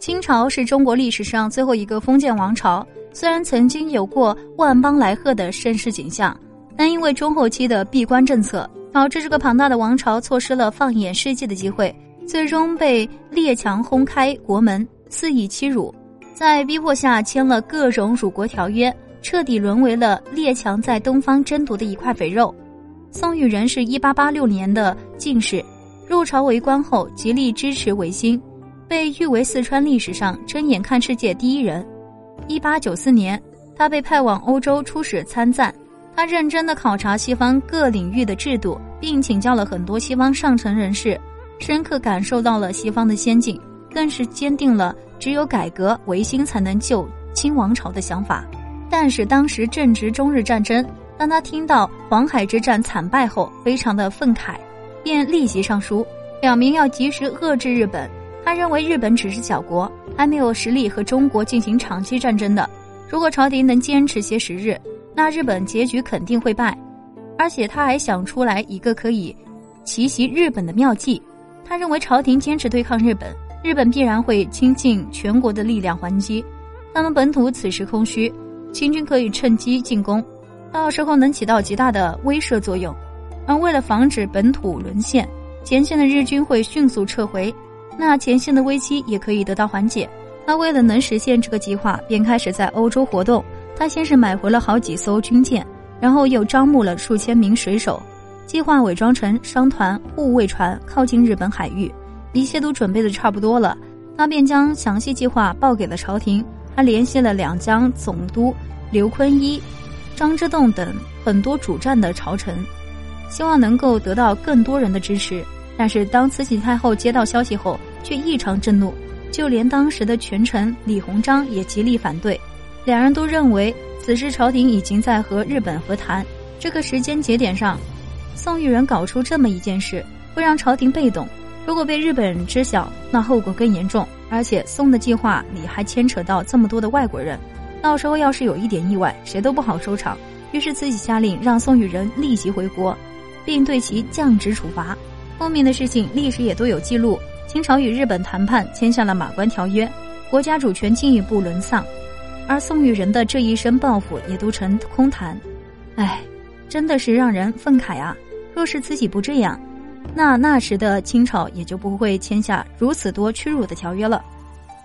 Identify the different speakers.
Speaker 1: 清朝是中国历史上最后一个封建王朝，虽然曾经有过万邦来贺的盛世景象，但因为中后期的闭关政策，导致这个庞大的王朝错失了放眼世界的机会，最终被列强轰开国门，肆意欺辱，在逼迫下签了各种辱国条约，彻底沦为了列强在东方争夺的一块肥肉。宋玉人是一八八六年的进士，入朝为官后极力支持维新。被誉为四川历史上睁眼看世界第一人。一八九四年，他被派往欧洲出使参赞。他认真地考察西方各领域的制度，并请教了很多西方上层人士，深刻感受到了西方的先进，更是坚定了只有改革维新才能救清王朝的想法。但是当时正值中日战争，当他听到黄海之战惨败后，非常的愤慨，便立即上书，表明要及时遏制日本。他认为日本只是小国，还没有实力和中国进行长期战争的。如果朝廷能坚持些时日，那日本结局肯定会败。而且他还想出来一个可以奇袭日本的妙计。他认为朝廷坚持对抗日本，日本必然会倾尽全国的力量还击。他们本土此时空虚，清军可以趁机进攻，到时候能起到极大的威慑作用。而为了防止本土沦陷，前线的日军会迅速撤回。那前线的危机也可以得到缓解。他为了能实现这个计划，便开始在欧洲活动。他先是买回了好几艘军舰，然后又招募了数千名水手，计划伪装成商团、护卫船，靠近日本海域。一切都准备的差不多了，他便将详细计划报给了朝廷。他联系了两江总督刘坤一、张之洞等很多主战的朝臣，希望能够得到更多人的支持。但是当慈禧太后接到消息后，却异常震怒，就连当时的权臣李鸿章也极力反对。两人都认为此时朝廷已经在和日本和谈，这个时间节点上，宋玉人搞出这么一件事，会让朝廷被动。如果被日本人知晓，那后果更严重。而且宋的计划里还牵扯到这么多的外国人，到时候要是有一点意外，谁都不好收场。于是慈禧下令让宋玉人立即回国，并对其降职处罚。后面的事情历史也都有记录。清朝与日本谈判签下了《马关条约》，国家主权进一步沦丧，而宋玉人的这一身抱负也都成空谈。唉，真的是让人愤慨啊！若是自己不这样，那那时的清朝也就不会签下如此多屈辱的条约了。